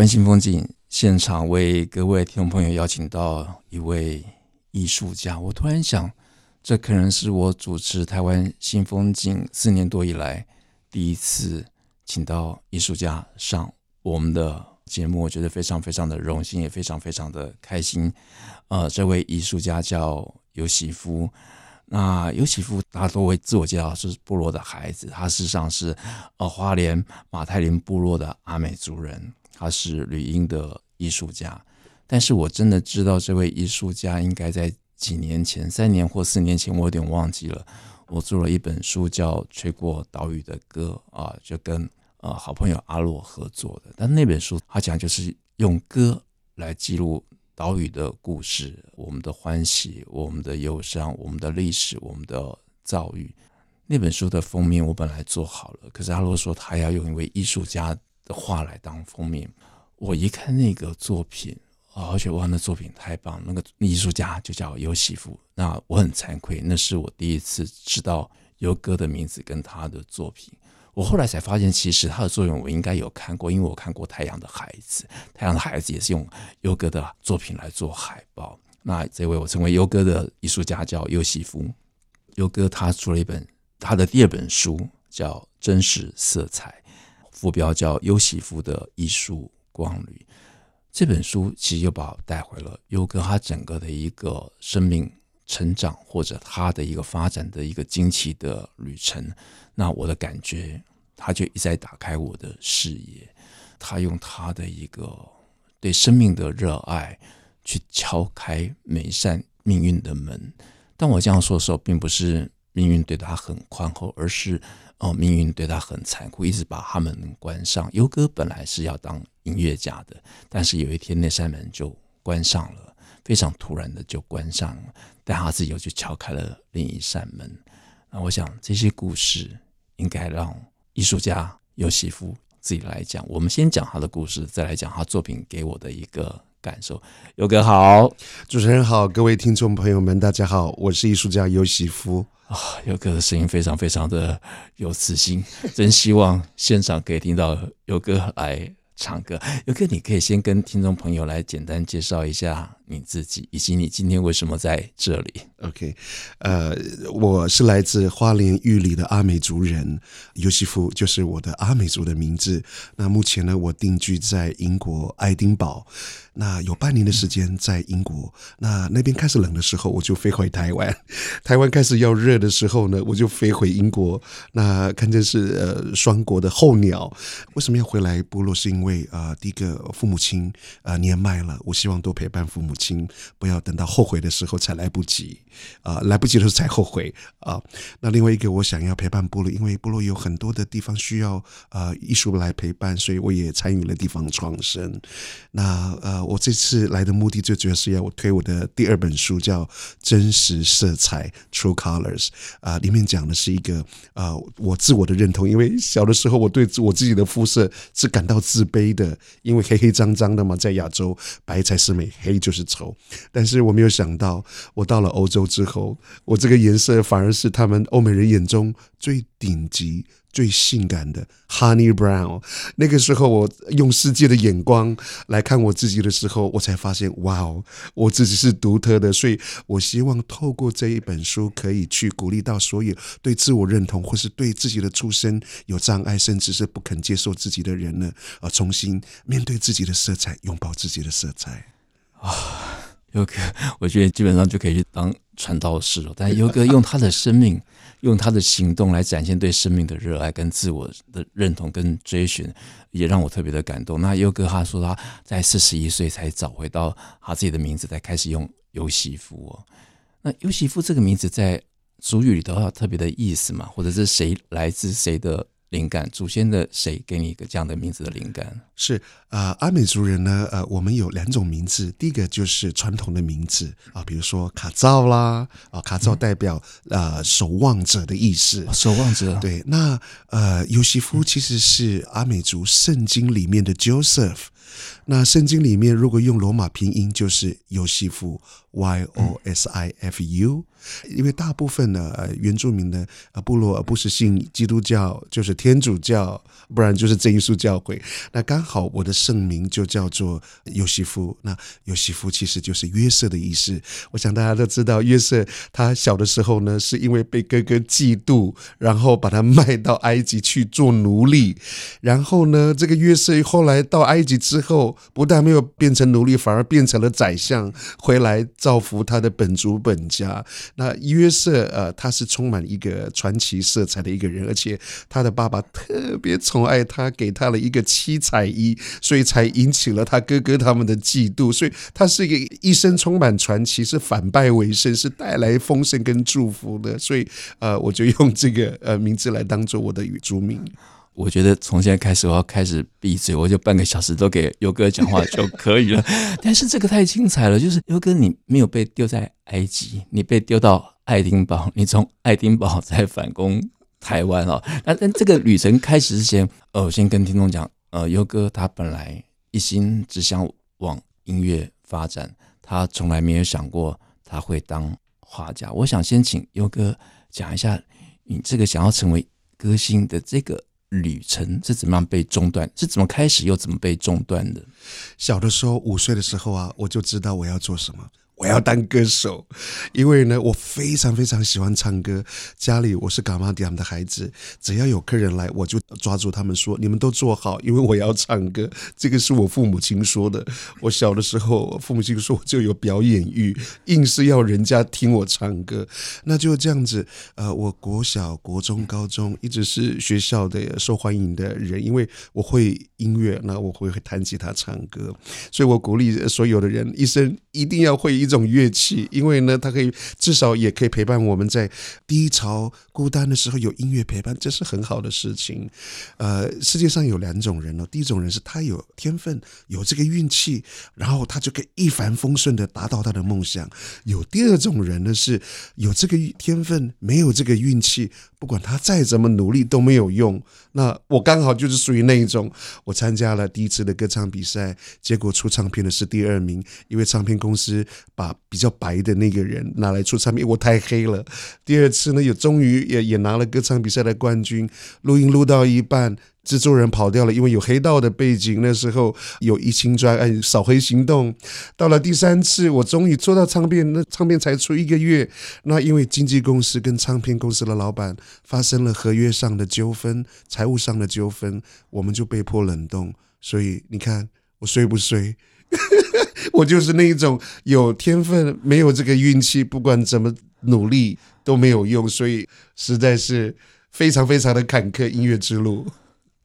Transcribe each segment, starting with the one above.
湾新风景现场为各位听众朋友邀请到一位艺术家。我突然想，这可能是我主持台湾新风景四年多以来第一次请到艺术家上我们的节目，我觉得非常非常的荣幸，也非常非常的开心。呃，这位艺术家叫尤喜夫。那尤喜夫，他都会自我介绍是部落的孩子，他事实上是呃花莲马太林部落的阿美族人。他是吕英的艺术家，但是我真的知道这位艺术家应该在几年前，三年或四年前，我有点忘记了。我做了一本书叫《吹过岛屿的歌》啊，就跟呃好朋友阿洛合作的。但那本书他讲就是用歌来记录岛屿的故事，我们的欢喜，我们的忧伤，我们的历史，我们的遭遇。那本书的封面我本来做好了，可是阿洛说他要用一位艺术家的画来当封面，我一看那个作品，而且哇，那作品太棒！那个艺术家就叫尤喜夫。那我很惭愧，那是我第一次知道尤哥的名字跟他的作品。我后来才发现，其实他的作品我应该有看过，因为我看过《太阳的孩子》，《太阳的孩子》也是用尤哥的作品来做海报。那这位我称为尤哥的艺术家叫尤喜夫。尤哥他出了一本他的第二本书，叫《真实色彩》。副标叫尤喜夫的艺术光旅，这本书其实又把我带回了尤哥他整个的一个生命成长，或者他的一个发展的一个惊奇的旅程。那我的感觉，他就一再打开我的视野，他用他的一个对生命的热爱去敲开每扇命运的门。当我这样说的时候，并不是命运对他很宽厚，而是。哦，命运对他很残酷，一直把他们关上。尤哥本来是要当音乐家的，但是有一天那扇门就关上了，非常突然的就关上了。但他自己又去敲开了另一扇门。那我想这些故事应该让艺术家尤西夫自己来讲。我们先讲他的故事，再来讲他作品给我的一个感受。尤哥好，主持人好，各位听众朋友们，大家好，我是艺术家尤喜夫。啊，尤哥的声音非常非常的有磁性，真希望现场可以听到尤哥来唱歌。尤哥，你可以先跟听众朋友来简单介绍一下你自己，以及你今天为什么在这里？OK，呃，我是来自花莲玉里的阿美族人，尤西夫就是我的阿美族的名字。那目前呢，我定居在英国爱丁堡。那有半年的时间在英国，那那边开始冷的时候，我就飞回台湾；台湾开始要热的时候呢，我就飞回英国。那看见是呃双国的候鸟。为什么要回来部落？是因为啊、呃，第一个父母亲啊、呃、年迈了，我希望多陪伴父母亲，不要等到后悔的时候才来不及啊、来不及的时候才后悔啊、那另外一个，我想要陪伴部落，因为部落有很多的地方需要啊、呃、艺术来陪伴，所以我也参与了地方创生。那呃。我这次来的目的最主要是要我推我的第二本书，叫《真实色彩 True Colors》啊，里面讲的是一个啊，我自我的认同。因为小的时候我对我自己的肤色是感到自卑的，因为黑黑脏脏的嘛，在亚洲白才是美，黑就是丑。但是我没有想到，我到了欧洲之后，我这个颜色反而是他们欧美人眼中最顶级。最性感的 Honey Brown，那个时候我用世界的眼光来看我自己的时候，我才发现，哇哦，我自己是独特的。所以我希望透过这一本书，可以去鼓励到所有对自我认同或是对自己的出身有障碍，甚至是不肯接受自己的人呢，啊，重新面对自己的色彩，拥抱自己的色彩。啊，尤哥，我觉得基本上就可以去当传道士了。但尤哥用他的生命。用他的行动来展现对生命的热爱跟自我的认同跟追寻，也让我特别的感动。那尤哥他说他在四十一岁才找回到他自己的名字，才开始用尤西夫哦。那尤西夫这个名字在俗语里头有特别的意思吗？或者是谁来自谁的灵感？祖先的谁给你一个这样的名字的灵感？是啊、呃，阿美族人呢，呃，我们有两种名字，第一个就是传统的名字啊，比如说卡照啦，啊，卡照代表、嗯、呃守望者的意思，守望者。对，那呃，尤西夫其实是阿美族圣经里面的 Joseph。那圣经里面如果用罗马拼音就是尤西夫 Y O S I F U，因为大部分的呃原住民的呃部落不是信基督教，就是天主教，不然就是真耶稣教会。那刚好我的圣名就叫做尤西夫，那尤西夫其实就是约瑟的意思。我想大家都知道，约瑟他小的时候呢，是因为被哥哥嫉妒，然后把他卖到埃及去做奴隶。然后呢，这个约瑟后来到埃及之后，不但没有变成奴隶，反而变成了宰相，回来。造福他的本族本家。那约瑟呃，他是充满一个传奇色彩的一个人，而且他的爸爸特别宠爱他，给他了一个七彩衣，所以才引起了他哥哥他们的嫉妒。所以他是一个一生充满传奇，是反败为胜，是带来丰盛跟祝福的。所以呃，我就用这个呃名字来当做我的族名。我觉得从现在开始，我要开始闭嘴，我就半个小时都给优哥讲话就可以了。但是这个太精彩了，就是优哥，你没有被丢在埃及，你被丢到爱丁堡，你从爱丁堡再反攻台湾哦。那但这个旅程开始之前，呃，我先跟听众讲，呃，优哥他本来一心只想往音乐发展，他从来没有想过他会当画家。我想先请优哥讲一下，你这个想要成为歌星的这个。旅程是怎么样被中断？是怎么开始又怎么被中断的？小的时候，五岁的时候啊，我就知道我要做什么。我要当歌手，因为呢，我非常非常喜欢唱歌。家里我是嘎玛迪亚的孩子，只要有客人来，我就抓住他们说：“你们都坐好，因为我要唱歌。”这个是我父母亲说的。我小的时候，父母亲说我就有表演欲，硬是要人家听我唱歌。那就这样子，呃，我国小、国中、高中一直是学校的受欢迎的人，因为我会音乐，那我会弹吉他、唱歌，所以我鼓励所有的人一生一定要会一。种乐器，因为呢，它可以至少也可以陪伴我们在低潮、孤单的时候有音乐陪伴，这是很好的事情。呃，世界上有两种人哦，第一种人是他有天分、有这个运气，然后他就可以一帆风顺的达到他的梦想；有第二种人呢，是有这个天分，没有这个运气，不管他再怎么努力都没有用。那我刚好就是属于那一种，我参加了第一次的歌唱比赛，结果出唱片的是第二名，因为唱片公司。把比较白的那个人拿来出唱片，我太黑了。第二次呢，也终于也也拿了歌唱比赛的冠军。录音录到一半，制作人跑掉了，因为有黑道的背景。那时候有一青专案扫黑行动。到了第三次，我终于做到唱片，那唱片才出一个月。那因为经纪公司跟唱片公司的老板发生了合约上的纠纷、财务上的纠纷，我们就被迫冷冻。所以你看，我衰不衰？我就是那一种有天分，没有这个运气，不管怎么努力都没有用，所以实在是非常非常的坎坷音乐之路。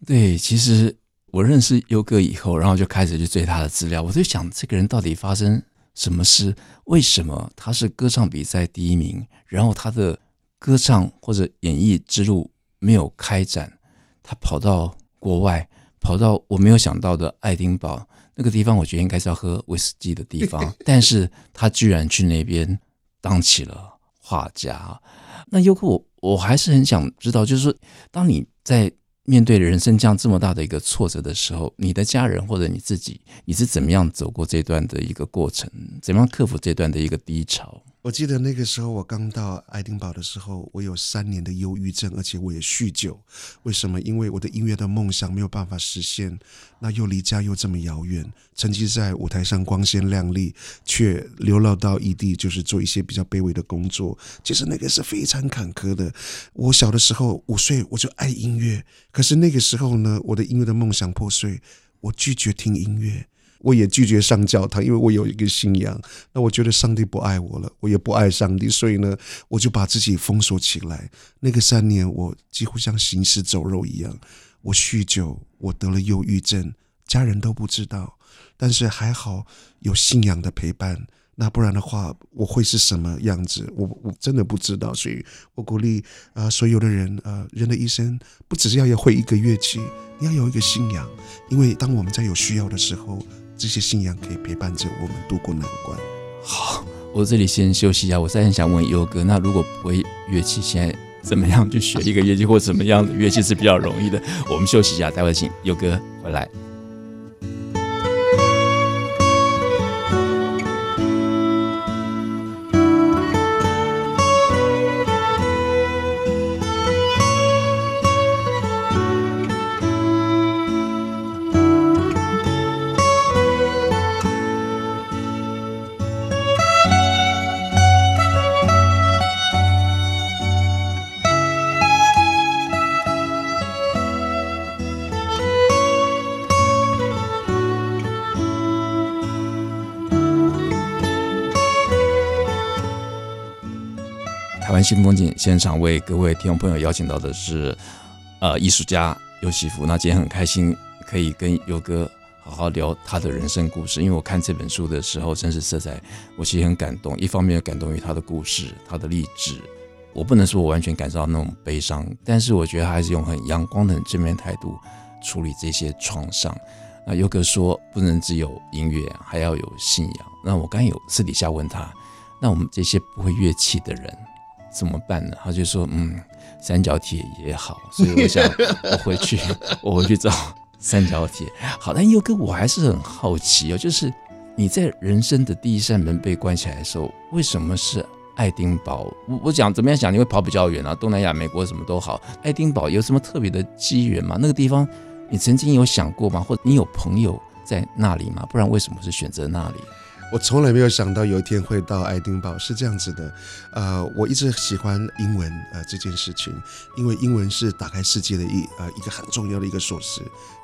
对，其实我认识优哥以后，然后就开始去追他的资料，我就想这个人到底发生什么事？为什么他是歌唱比赛第一名，然后他的歌唱或者演艺之路没有开展，他跑到国外，跑到我没有想到的爱丁堡。那个地方我觉得应该是要喝威士忌的地方，但是他居然去那边当起了画家。那优哥，我我还是很想知道，就是说，当你在面对人生这样这么大的一个挫折的时候，你的家人或者你自己，你是怎么样走过这段的一个过程？怎么样克服这段的一个低潮？我记得那个时候，我刚到爱丁堡的时候，我有三年的忧郁症，而且我也酗酒。为什么？因为我的音乐的梦想没有办法实现，那又离家又这么遥远，曾经在舞台上光鲜亮丽，却流落到异地，就是做一些比较卑微的工作。其实那个是非常坎坷的。我小的时候五岁，我就爱音乐，可是那个时候呢，我的音乐的梦想破碎，我拒绝听音乐。我也拒绝上教堂，因为我有一个信仰。那我觉得上帝不爱我了，我也不爱上帝，所以呢，我就把自己封锁起来。那个三年，我几乎像行尸走肉一样。我酗酒，我得了忧郁症，家人都不知道，但是还好有信仰的陪伴。那不然的话，我会是什么样子？我我真的不知道。所以我鼓励啊、所有的人啊、人的一生不只是要要会一个乐器，你要有一个信仰，因为当我们在有需要的时候，这些信仰可以陪伴着我们度过难关。好，我这里先休息一下。我再很想问优哥，那如果不会乐器，现在怎么样去学一个乐器，或什么样的乐器是比较容易的？我们休息一下，待会请优哥回来。风景现场为各位听众朋友邀请到的是，呃，艺术家优席夫。那今天很开心可以跟优哥好好聊他的人生故事，因为我看这本书的时候，真是色彩，我其实很感动。一方面感动于他的故事，他的励志。我不能说我完全感受到那种悲伤，但是我觉得还是用很阳光的很正面态度处理这些创伤。那优哥说，不能只有音乐，还要有信仰。那我刚有私底下问他，那我们这些不会乐器的人。怎么办呢？他就说：“嗯，三角铁也好。”所以我想，我回去，我回去找三角铁。好，但佑哥，我还是很好奇哦，就是你在人生的第一扇门被关起来的时候，为什么是爱丁堡？我我讲怎么样讲，你会跑比较远啊？东南亚、美国什么都好，爱丁堡有什么特别的机缘吗？那个地方你曾经有想过吗？或者你有朋友在那里吗？不然为什么是选择那里？我从来没有想到有一天会到爱丁堡，是这样子的，呃，我一直喜欢英文，呃，这件事情，因为英文是打开世界的一呃一个很重要的一个锁匙。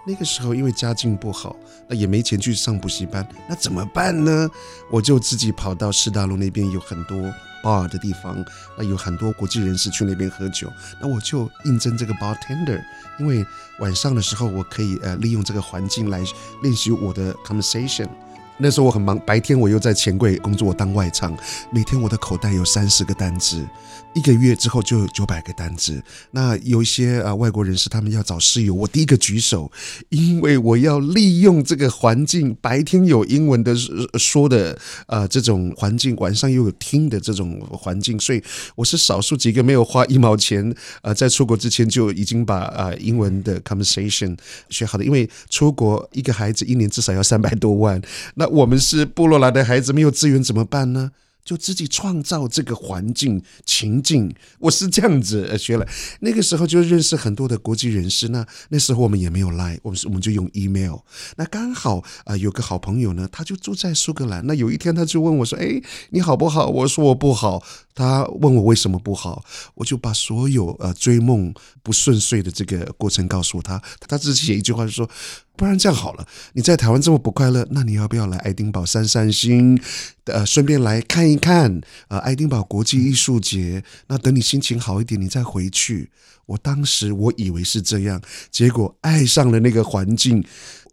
那个时候因为家境不好，那也没钱去上补习班，那怎么办呢？我就自己跑到师大路那边有很多 bar 的地方，那有很多国际人士去那边喝酒，那我就应征这个 bartender，因为晚上的时候我可以呃利用这个环境来练习我的 conversation。那时候我很忙，白天我又在钱柜工作，当外场，每天我的口袋有三十个单子，一个月之后就有九百个单子。那有一些啊外国人士，他们要找室友，我第一个举手，因为我要利用这个环境，白天有英文的说的啊这种环境，晚上又有听的这种环境，所以我是少数几个没有花一毛钱啊，在出国之前就已经把啊英文的 conversation 学好的，因为出国一个孩子一年至少要三百多万，那。我们是部落来的孩子，没有资源怎么办呢？就自己创造这个环境情境，我是这样子学了。那个时候就认识很多的国际人士。那那时候我们也没有赖我们我们就用 email。那刚好啊、有个好朋友呢，他就住在苏格兰。那有一天他就问我说：“哎，你好不好？”我说：“我不好。”他问我为什么不好，我就把所有呃追梦不顺遂的这个过程告诉他。他自己写一句话就说。不然这样好了，你在台湾这么不快乐，那你要不要来爱丁堡散散心？呃，顺便来看一看呃爱丁堡国际艺术节。那等你心情好一点，你再回去。我当时我以为是这样，结果爱上了那个环境，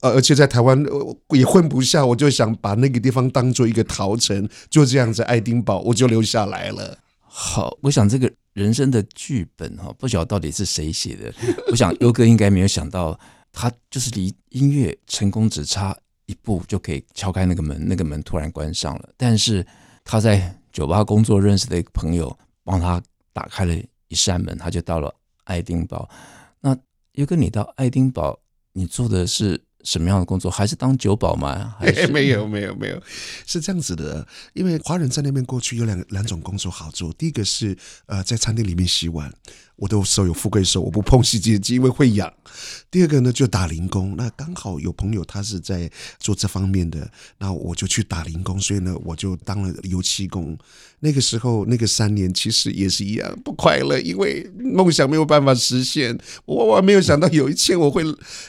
呃，而且在台湾也混不下，我就想把那个地方当做一个陶城，就这样子爱丁堡我就留下来了。好，我想这个人生的剧本哈，不晓得到底是谁写的。我想优哥应该没有想到。他就是离音乐成功只差一步就可以敲开那个门，那个门突然关上了。但是他在酒吧工作认识的一个朋友帮他打开了一扇门，他就到了爱丁堡。那优哥，你到爱丁堡，你做的是什么样的工作？还是当酒保吗？还是没有，没有，没有，是这样子的。因为华人在那边过去有两两种工作好做，第一个是呃在餐厅里面洗碗。我的手有富贵手，我不碰洗洁机，因为会痒。第二个呢，就打零工。那刚好有朋友他是在做这方面的，那我就去打零工。所以呢，我就当了油漆工。那个时候，那个三年其实也是一样不快乐，因为梦想没有办法实现。我万万没有想到有一天我会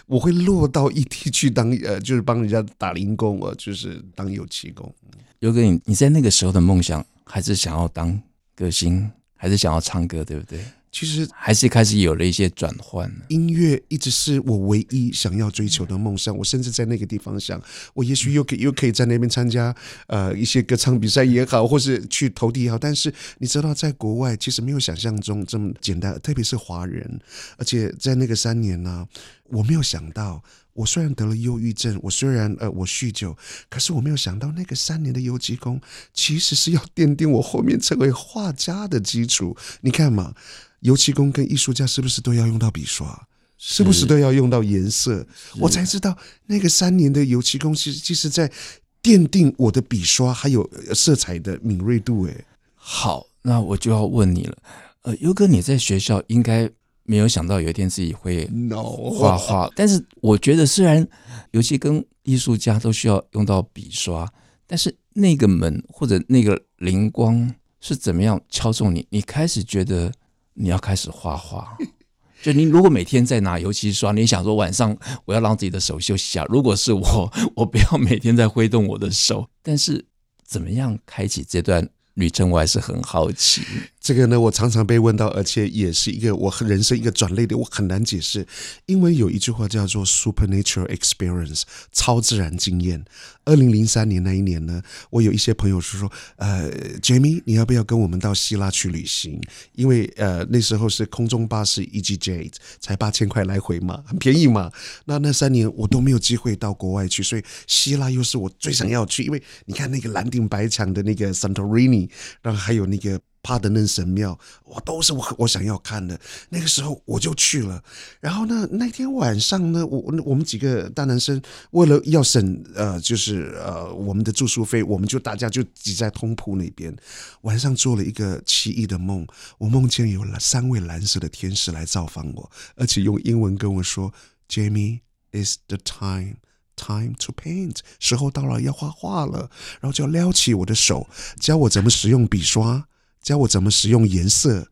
我会落到一地去当呃，就是帮人家打零工，呃，就是当油漆工。尤哥，你你在那个时候的梦想还是想要当歌星？还是想要唱歌，对不对？其实还是开始有了一些转换。音乐一直是我唯一想要追求的梦想。我甚至在那个地方想，我也许又可以又可以在那边参加呃一些歌唱比赛也好，或是去投递也好。但是你知道，在国外其实没有想象中这么简单，特别是华人。而且在那个三年呢，我没有想到，我虽然得了忧郁症，我虽然呃我酗酒，可是我没有想到那个三年的油漆工其实是要奠定我后面成为画家的基础。你看嘛。油漆工跟艺术家是不是都要用到笔刷？是不是都要用到颜色？我才知道那个三年的油漆工，其实其实在奠定我的笔刷还有色彩的敏锐度。诶，好，那我就要问你了。呃，优哥，你在学校应该没有想到有一天自己会画画，No. 但是我觉得虽然尤其跟艺术家都需要用到笔刷，但是那个门或者那个灵光是怎么样敲中你？你开始觉得。你要开始画画，就你如果每天在拿油漆刷，你想说晚上我要让自己的手休息下。如果是我，我不要每天在挥动我的手。但是怎么样开启这段旅程，我还是很好奇。这个呢，我常常被问到，而且也是一个我人生一个转捩点，我很难解释。因为有一句话叫做 “supernatural experience”，超自然经验。二零零三年那一年呢，我有一些朋友是说：“呃，Jamie，你要不要跟我们到希腊去旅行？因为呃那时候是空中巴士 easyJet，才八千块来回嘛，很便宜嘛。那那三年我都没有机会到国外去，所以希腊又是我最想要去，因为你看那个蓝顶白墙的那个 Santorini，然后还有那个。”帕德嫩神庙，我，都是我我想要看的。那个时候我就去了。然后呢，那天晚上呢，我我们几个大男生为了要省呃，就是呃我们的住宿费，我们就大家就挤在通铺那边。晚上做了一个奇异的梦，我梦见有了三位蓝色的天使来造访我，而且用英文跟我说：“Jamie, is the time, time to paint。时候到了，要画画了。”然后就撩起我的手，教我怎么使用笔刷。教我怎么使用颜色，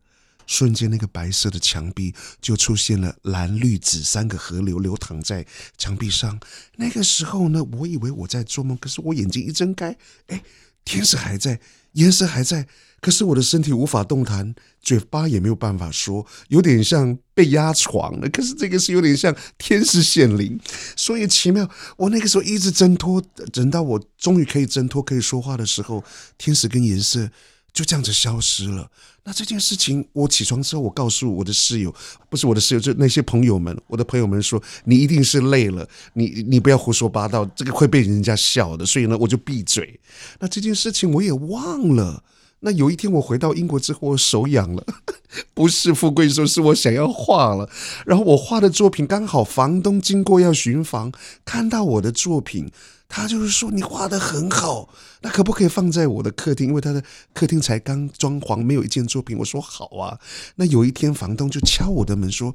瞬间那个白色的墙壁就出现了蓝绿紫三个河流流淌在墙壁上。那个时候呢，我以为我在做梦，可是我眼睛一睁开，哎，天使还在，颜色还在，可是我的身体无法动弹，嘴巴也没有办法说，有点像被压床了。可是这个是有点像天使显灵，所以奇妙。我那个时候一直挣脱，等到我终于可以挣脱、可以说话的时候，天使跟颜色。就这样子消失了。那这件事情，我起床之后，我告诉我的室友，不是我的室友，就那些朋友们，我的朋友们说，你一定是累了，你你不要胡说八道，这个会被人家笑的。所以呢，我就闭嘴。那这件事情我也忘了。那有一天我回到英国之后，我手痒了，不是富贵说，是我想要画了。然后我画的作品刚好房东经过要巡房，看到我的作品。他就是说，你画的很好，那可不可以放在我的客厅？因为他的客厅才刚装潢，没有一件作品。我说好啊。那有一天，房东就敲我的门说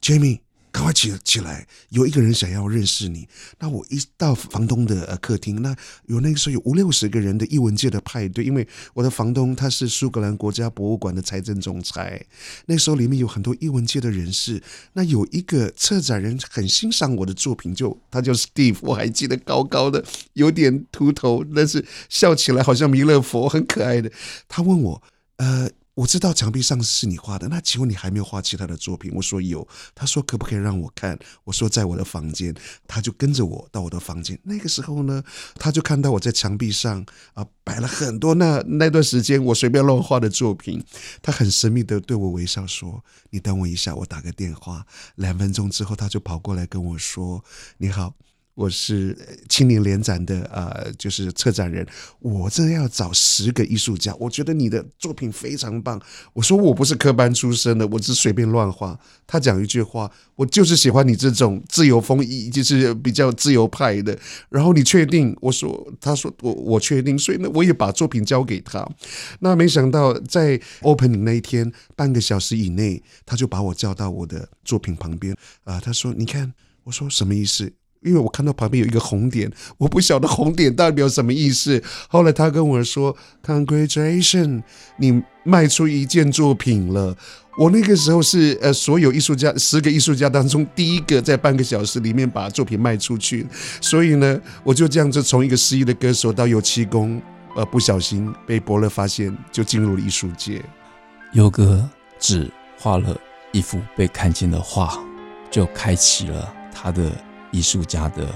：“Jamie。”赶快起起来！有一个人想要认识你。那我一到房东的呃客厅，那有那个时候有五六十个人的艺文界的派对，因为我的房东他是苏格兰国家博物馆的财政总裁。那时候里面有很多艺文界的人士。那有一个策展人很欣赏我的作品，就他叫 Steve，我还记得高高的，有点秃头，但是笑起来好像弥勒佛，很可爱的。他问我，呃。我知道墙壁上是你画的，那请问你还没有画其他的作品？我说有，他说可不可以让我看？我说在我的房间，他就跟着我到我的房间。那个时候呢，他就看到我在墙壁上啊摆了很多那那段时间我随便乱画的作品，他很神秘的对我微笑说：“你等我一下，我打个电话。”两分钟之后，他就跑过来跟我说：“你好。”我是青年联展的呃，就是策展人。我这要找十个艺术家，我觉得你的作品非常棒。我说我不是科班出身的，我只随便乱画。他讲一句话，我就是喜欢你这种自由风，就是比较自由派的。然后你确定？我说，他说我我确定。所以呢，我也把作品交给他。那没想到在 opening 那一天，半个小时以内，他就把我叫到我的作品旁边啊、他说：“你看。”我说：“什么意思？”因为我看到旁边有一个红点，我不晓得红点代表什么意思。后来他跟我说：“Congratulation，你卖出一件作品了。”我那个时候是呃，所有艺术家十个艺术家当中第一个在半个小时里面把作品卖出去。所以呢，我就这样子从一个失意的歌手到油漆工，呃，不小心被伯乐发现，就进入了艺术界。优哥只画了一幅被看见的画，就开启了他的艺术家的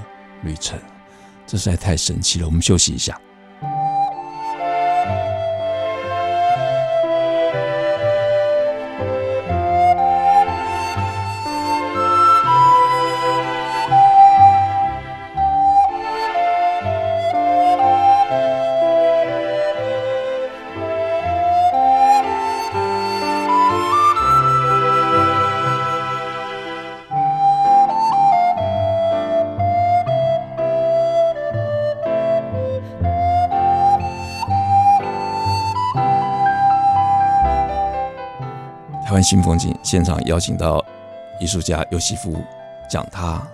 旅程。这实在太神奇了。我们休息一下。新风景现场邀请到艺术家尤西夫讲他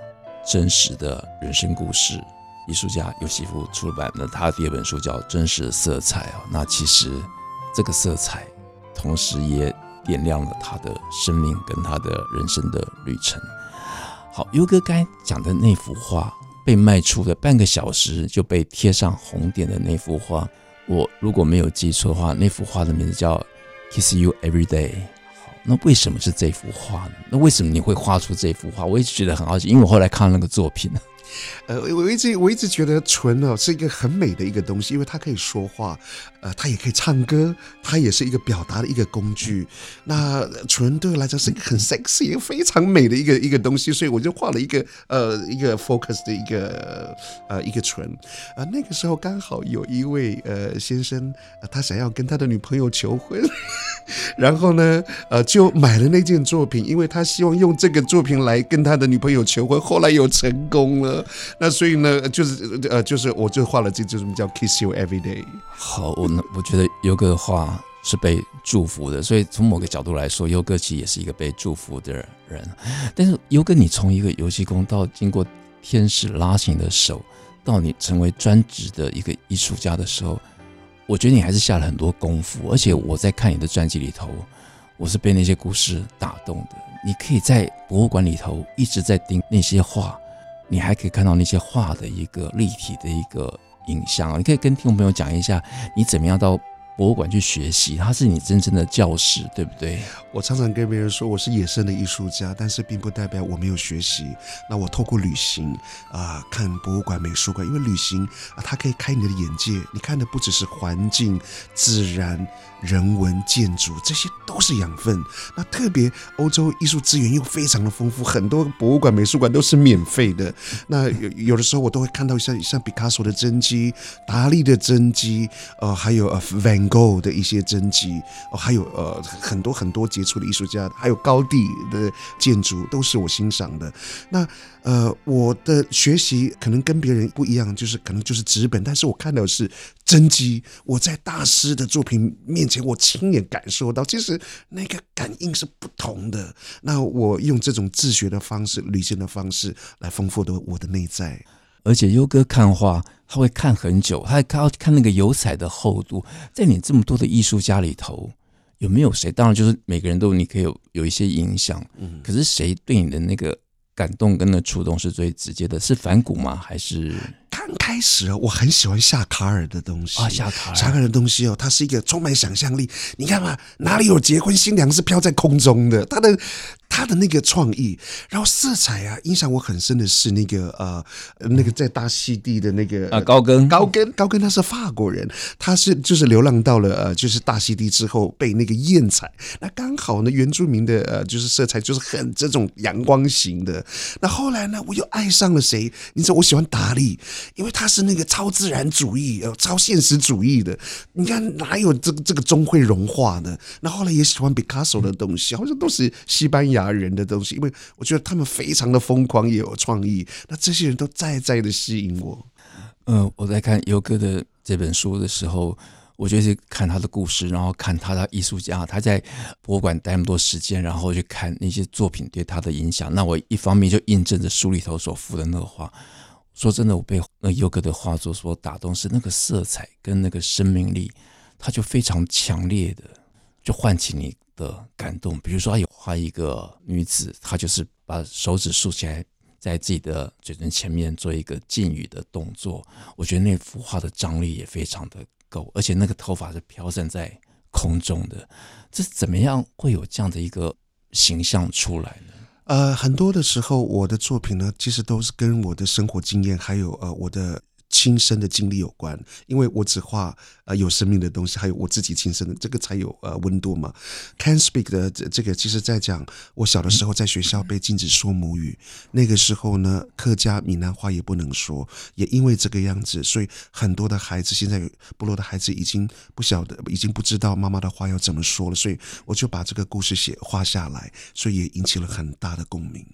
真实的人生故事。艺术家尤西夫出版的他第二本书叫《真实的色彩》啊，那其实这个色彩同时也点亮了他的生命跟他的人生的旅程。好，优哥刚才讲的那幅画被卖出的半个小时就被贴上红点的那幅画，我如果没有记错的话，那幅画的名字叫《Kiss You Every Day》。那为什么是这幅画呢？那为什么你会画出这幅画？我一直觉得很好奇，因为我后来看那个作品呢。呃，我一直我一直觉得唇哦是一个很美的一个东西，因为它可以说话，呃，它也可以唱歌，它也是一个表达的一个工具。那唇对我来讲是一个很 sexy、非常美的一个一个东西，所以我就画了一个呃一个 focus 的一个呃一个唇。啊、那个时候刚好有一位呃先生、他想要跟他的女朋友求婚，然后呢，呃，就买了那件作品，因为他希望用这个作品来跟他的女朋友求婚，后来有成功了。那所以呢，就是呃，就是我就画了这，就什么叫 Kiss You Every Day。好，我呢，我觉得优哥的画是被祝福的，所以从某个角度来说，优哥其实也是一个被祝福的人。但是优哥，你从一个油漆工到经过天使拉起你的手，到你成为专职的一个艺术家的时候，我觉得你还是下了很多功夫。而且我在看你的专辑里头，我是被那些故事打动的。你可以在博物馆里头一直在盯那些画。你还可以看到那些画的一个立体的一个影像，你可以跟听众朋友讲一下，你怎么样到博物馆去学习，它是你真正的教室，对不对？我常常跟别人说，我是野生的艺术家，但是并不代表我没有学习。那我透过旅行啊、看博物馆、美术馆，因为旅行啊，它可以开你的眼界。你看的不只是环境、自然、人文、建筑，这些都是养分。那特别欧洲艺术资源又非常的丰富，很多博物馆、美术馆都是免费的。那有有的时候我都会看到像像毕卡索的真迹、达利的真迹，呃，还有呃 Van go 的一些真迹，哦，还有呃很多很多杰出的艺术家，还有高地的建筑都是我欣赏的。那呃，我的学习可能跟别人不一样，就是可能就是纸本，但是我看到的是真迹。我在大师的作品面前，我亲眼感受到，其实那个感应是不同的。那我用这种自学的方式、旅行的方式来丰富的我的内在。而且优哥看画，他会看很久，他还看看那个油彩的厚度。在你这么多的艺术家里头，有没有谁？当然，就是每个人都你可以有有一些影响，嗯，可是谁对你的那个感动跟那触动是最直接的？是反骨吗？还是？刚开始我很喜欢夏卡尔的东西啊，夏卡尔，夏卡尔的东西哦，它是一个充满想象力。你看嘛，哪里有结婚新娘是飘在空中的？他的。他的那个创意，然后色彩啊，印象我很深的是那个呃，那个在大溪地的那个啊高更高更高更，他是法国人，他是就是流浪到了呃，就是大溪地之后被那个艳彩，那刚好呢原住民的呃就是色彩就是很这种阳光型的。那后来呢，我又爱上了谁？你知道我喜欢达利，因为他是那个超自然主义呃超现实主义的。你看哪有这个这个钟会融化的？那后来也喜欢毕卡索的东西，好像都是西班牙。人的东西，因为我觉得他们非常的疯狂，也有创意。那这些人都在在的吸引我。嗯、我在看优哥的这本书的时候，我就是看他的故事，然后看他的艺术家，他在博物馆待那么多时间，然后去看那些作品对他的影响。那我一方面就印证着书里头所附的那个画。说真的，我被那优哥的画作所打动，是那个色彩跟那个生命力，他就非常强烈的，就唤起你。的感动，比如说，他有画一个女子，她就是把手指竖起来，在自己的嘴唇前面做一个禁语的动作。我觉得那幅画的张力也非常的够，而且那个头发是飘散在空中的。这怎么样会有这样的一个形象出来呢？呃，很多的时候，我的作品呢，其实都是跟我的生活经验，还有呃我的。亲身的经历有关，因为我只画呃有生命的东西，还有我自己亲身的这个才有呃温度嘛。Can speak 的这这个，其实在讲我小的时候在学校被禁止说母语，那个时候呢，客家闽南话也不能说，也因为这个样子，所以很多的孩子现在部落的孩子已经不晓得，已经不知道妈妈的话要怎么说了，所以我就把这个故事写画下来，所以也引起了很大的共鸣。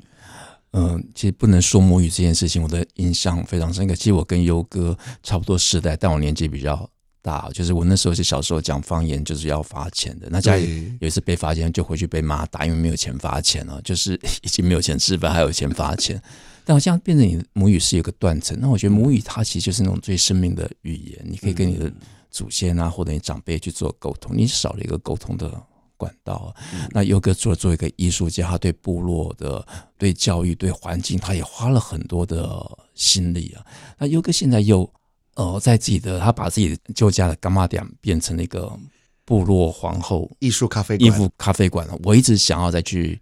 嗯，其实不能说母语这件事情，我的印象非常深刻。其实我跟优哥差不多时代，但我年纪比较大。就是我那时候是小时候讲方言，就是要罚钱的。那家里有一次被罚钱，就回去被妈打，因为没有钱罚钱了，就是已经没有钱吃饭，还有钱罚钱。但好像变成你母语是有个断层。那我觉得母语它其实就是那种最生命的语言，你可以跟你的祖先啊，或者你长辈去做沟通，你少了一个沟通的。管道，那优哥做做一个艺术家，他对部落的、对教育、对环境，他也花了很多的心力啊。那优哥现在又呃，在自己的他把自己的旧家的柑仔店变成了一个部落皇后艺术咖啡馆，艺术咖啡馆。我一直想要再去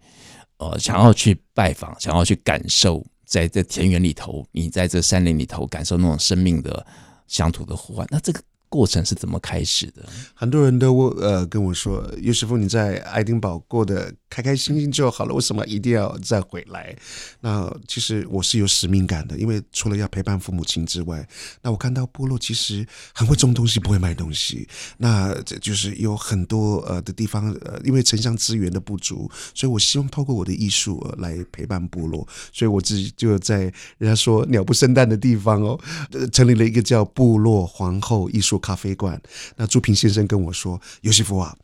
呃，想要去拜访，想要去感受，在这田园里头，你在这山林里头感受那种生命的乡土的呼唤。那这个。过程是怎么开始的？很多人都呃跟我说，尤师傅你在爱丁堡过的开开心心就好了，为什么一定要再回来？那其实我是有使命感的，因为除了要陪伴父母亲之外，那我看到部落其实很会种东西，不会卖东西。那这就是有很多呃的地方呃，因为城乡资源的不足，所以我希望透过我的艺术来陪伴部落。所以我自己就在人家说鸟不生蛋的地方哦，呃成立了一个叫部落皇后艺术咖啡馆。那朱平先生跟我说：“尤西夫啊。”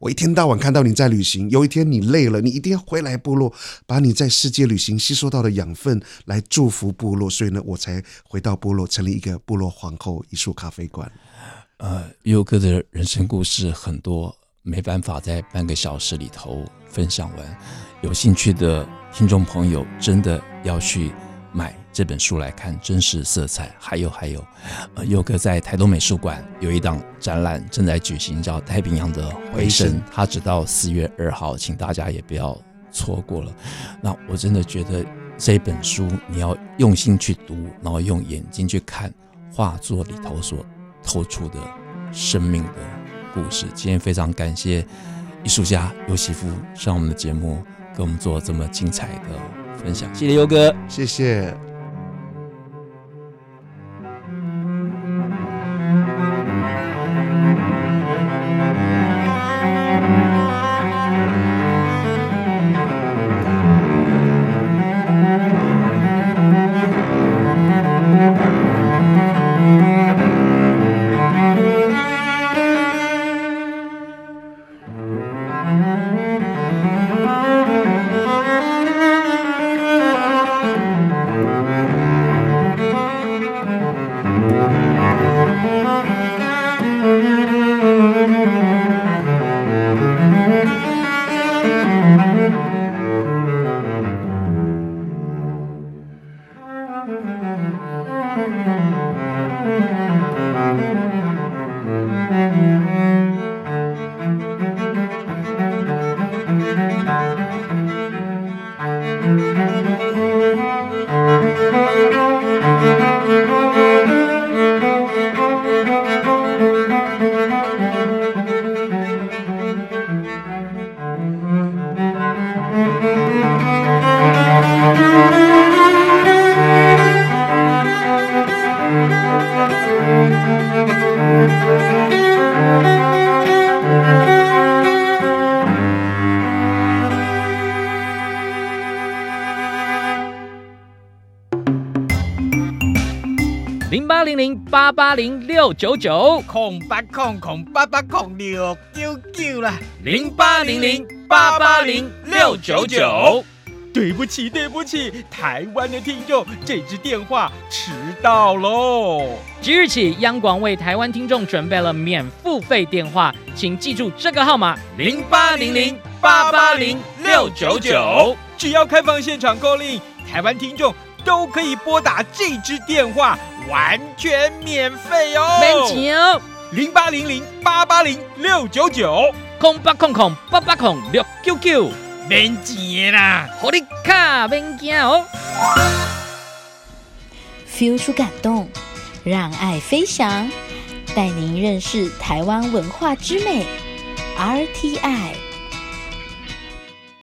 我一天到晚看到你在旅行，有一天你累了，你一定要回来部落，把你在世界旅行吸收到的养分来祝福部落。所以呢，我才回到部落，成立一个部落皇后艺术咖啡馆。呃，优哥的人生故事很多，没办法在半个小时里头分享完。有兴趣的听众朋友，真的要去买。这本书来看真实色彩，还有还有，呃，优哥在台东美术馆有一档展览正在举行，叫《太平洋的回声》，它直到四月二号，请大家也不要错过了。那我真的觉得这本书你要用心去读，然后用眼睛去看画作里头所透出的生命的故事。今天非常感谢艺术家尤西夫上我们的节目，给我们做这么精彩的分享。谢谢优哥，谢谢。八八零六九九空八空空八八空六九九啦，零八零零八八零六九九。对不起，对不起，台湾的听众，这支电话迟到喽。即日起，央广为台湾听众准备了免付费电话，请记住这个号码：零八零零八八零六九九。只要开放现场 call in，台湾听众都可以拨打这支电话，完全免费哦。免钱，零八零零八八零六九九，空八空空八八空六九九，免钱啦，好你卡免惊哦。feel 出感动，让爱飞翔，带您认识台湾文化之美，RTI。